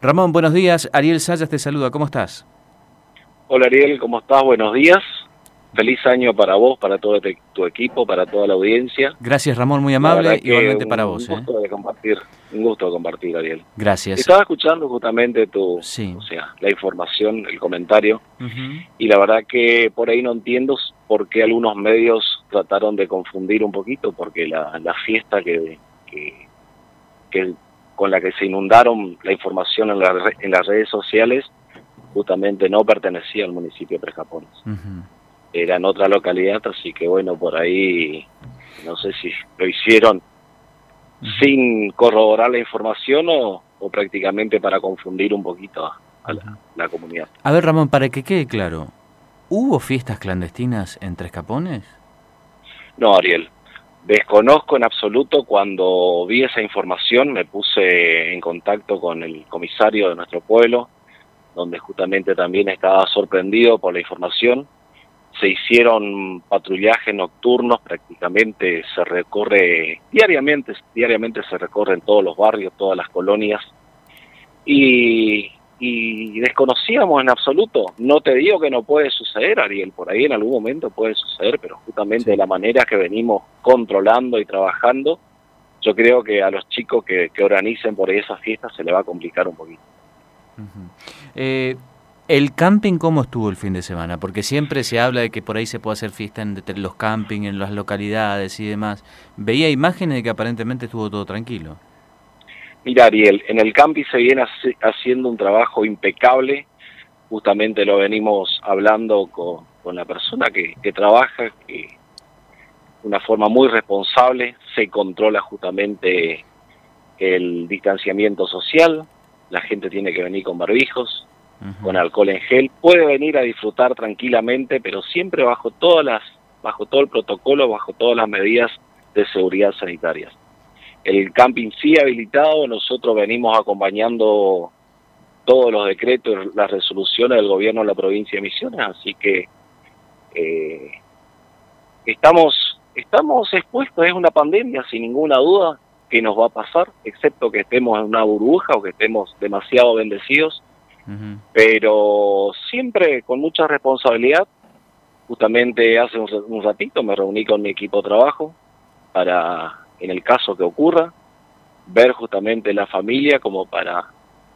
Ramón, buenos días. Ariel Sayas te saluda. ¿Cómo estás? Hola Ariel, ¿cómo estás? Buenos días. Feliz año para vos, para todo tu equipo, para toda la audiencia. Gracias Ramón, muy amable. Igualmente para vos. Un gusto de compartir, un gusto de compartir, Ariel. Gracias. Estaba escuchando justamente tu, o sea, la información, el comentario, y la verdad que por ahí no entiendo por qué algunos medios trataron de confundir un poquito, porque la, la fiesta que, que, con la que se inundaron la información en, en las redes sociales justamente no pertenecía al municipio de Prejapones era en otra localidad, así que bueno, por ahí no sé si lo hicieron sin corroborar la información o, prácticamente para confundir un poquito a, la, comunidad. A ver, Ramón, para que quede claro, ¿hubo fiestas clandestinas en Tres Capones? No, Ariel. Desconozco en absoluto cuando vi esa información, me puse en contacto con el comisario de nuestro pueblo, donde justamente también estaba sorprendido por la información. Se hicieron patrullajes nocturnos, prácticamente se recorre diariamente, diariamente se recorren todos los barrios, todas las colonias. Y, desconocíamos en absoluto. No te digo que no puede suceder, Ariel, por ahí en algún momento puede suceder, pero justamente de la manera que venimos controlando y trabajando, yo creo que a los chicos que, organicen por ahí esas fiestas se le va a complicar un poquito. ¿El camping cómo estuvo el fin de semana? Porque siempre se habla de que por ahí se puede hacer fiesta en los camping, en las localidades y demás. Veía imágenes de que aparentemente estuvo todo tranquilo. Mira, Ariel, en el camping se viene haciendo un trabajo impecable. Justamente lo venimos hablando con, la persona que, que trabaja, que de una forma muy responsable se controla justamente el distanciamiento social. La gente tiene que venir con barbijos, con alcohol en gel, puede venir a disfrutar tranquilamente, pero siempre bajo todas las, bajo todo el protocolo, bajo todas las medidas de seguridad sanitarias. El camping sí habilitado, nosotros venimos acompañando todos los decretos, las resoluciones del gobierno de la provincia de Misiones, así que eh, estamos, estamos expuestos, es una pandemia sin ninguna duda que nos va a pasar, excepto que estemos en una burbuja o que estemos demasiado bendecidos pero siempre con mucha responsabilidad. Justamente hace un, ratito me reuní con mi equipo de trabajo para, en el caso que ocurra, ver justamente la familia como para,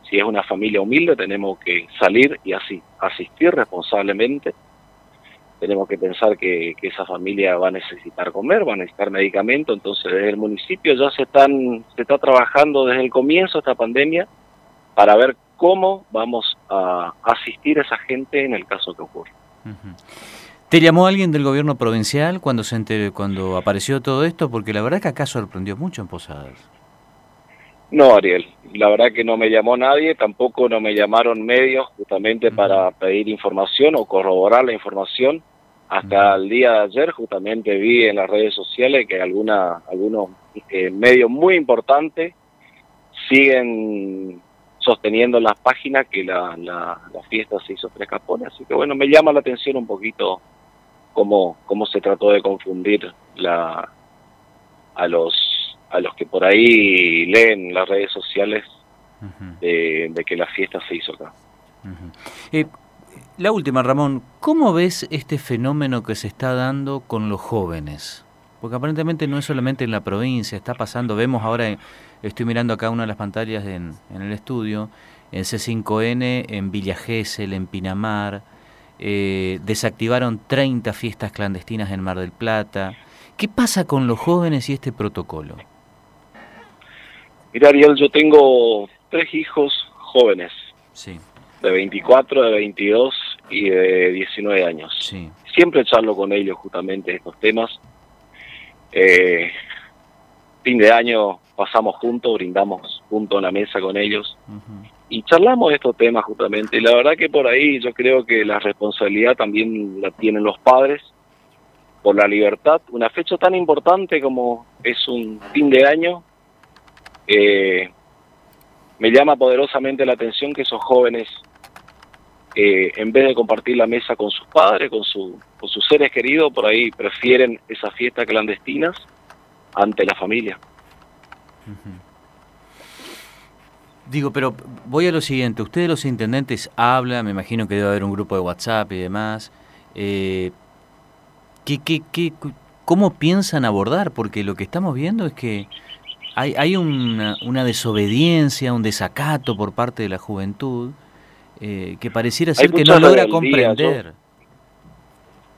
si es una familia humilde, tenemos que salir y así, asistir responsablemente. Tenemos que pensar que, esa familia va a necesitar comer, va a necesitar medicamento, entonces desde el municipio ya se están se está trabajando desde el comienzo de esta pandemia para ver cómo vamos a asistir a esa gente en el caso que ocurra. ¿Te llamó alguien del gobierno provincial cuando se enteró, cuando apareció todo esto? Porque la verdad que acá sorprendió mucho en Posadas. No, Ariel, la verdad que no me llamó nadie, tampoco no me llamaron medios justamente para pedir información o corroborar la información. Hasta el día de ayer justamente vi en las redes sociales que alguna, algunos eh, medios muy importantes siguen sosteniendo en las páginas que la, la, fiesta se hizo tres capones. Así que bueno, me llama la atención un poquito cómo, cómo se trató de confundir la, a los a los que por ahí leen las redes sociales de, que la fiesta se hizo acá. Eh, la última, Ramón, ¿cómo ves este fenómeno que se está dando con los jóvenes? Porque aparentemente no es solamente en la provincia, está pasando, vemos ahora, estoy mirando acá una de las pantallas en, el estudio, en C5N, en Villa Gesell, en Pinamar, eh, desactivaron 30 fiestas clandestinas en Mar del Plata. ¿Qué pasa con los jóvenes y este protocolo? Mira, Ariel, yo tengo tres hijos jóvenes. Sí. De 24, de 22 y de 19 años. Sí. Siempre charlo con ellos justamente estos temas eh, fin de año pasamos juntos, brindamos juntos en la mesa con ellos y charlamos estos temas justamente. Y la verdad que por ahí yo creo que la responsabilidad también la tienen los padres por la libertad. Una fecha tan importante como es un fin de año, eh, me llama poderosamente la atención que esos jóvenes eh, en vez de compartir la mesa con sus padres, con, su, con sus seres queridos, por ahí prefieren esas fiestas clandestinas ante la familia. Digo, pero voy a lo siguiente. Ustedes los intendentes hablan, me imagino que debe haber un grupo de WhatsApp y demás. Eh, ¿qué, qué, qué, ¿Cómo piensan abordar? Porque lo que estamos viendo es que hay, hay una, una desobediencia, un desacato por parte de la juventud eh, que pareciera ser que no logra comprender.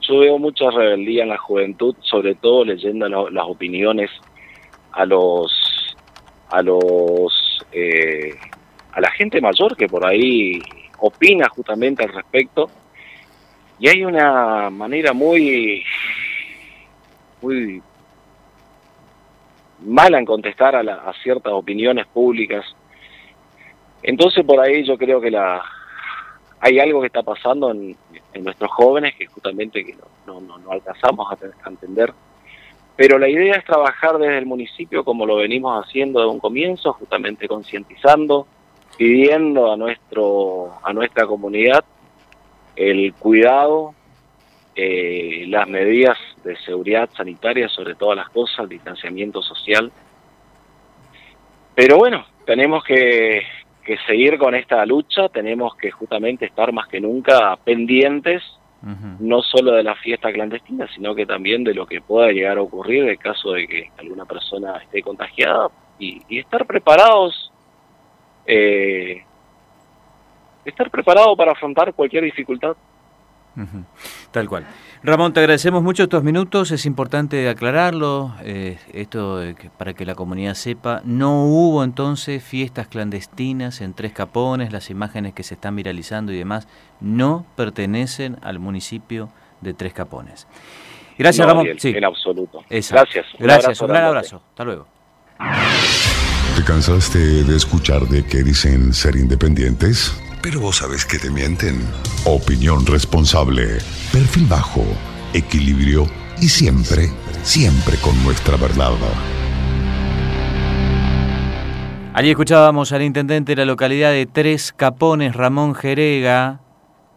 Yo, veo mucha rebeldía en la juventud, sobre todo leyendo las opiniones a los a los eh, a la gente mayor que por ahí opina justamente al respecto. Y hay una manera muy muy mala en contestar a, a ciertas opiniones públicas. Entonces por ahí yo creo que la hay algo que está pasando en, nuestros jóvenes que justamente que no, no, no alcanzamos a, entender pero la idea es trabajar desde el municipio como lo venimos haciendo de un comienzo, justamente concientizando, pidiendo a nuestro a nuestra comunidad el cuidado, eh, las medidas de seguridad sanitaria, sobre todas las cosas, distanciamiento social. Pero bueno, tenemos que, que seguir con esta lucha, tenemos que justamente estar más que nunca pendientes no solo de la fiesta clandestina, sino que también de lo que pueda llegar a ocurrir en caso de que alguna persona esté contagiada y, estar preparados, eh, estar preparado para afrontar cualquier dificultad. Tal cual. Ramón, te agradecemos mucho estos minutos, es importante aclararlo, eh, esto para que la comunidad sepa, no hubo entonces fiestas clandestinas en Tres Capones, las imágenes que se están viralizando y demás no pertenecen al municipio de Tres Capones. Gracias, Ramón. sí. En absoluto. Gracias. Gracias, un gran abrazo. Hasta luego. ¿Te cansaste de escuchar de que dicen ser independientes? Pero vos sabés que te mienten. Opinión responsable, perfil bajo, equilibrio y siempre, siempre con nuestra verdad. Allí escuchábamos al intendente de la localidad de Tres Capones, Ramón Jerega,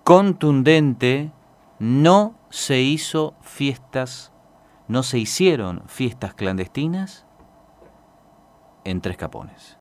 contundente, no se hizo fiestas, no se hicieron fiestas clandestinas en Tres Capones.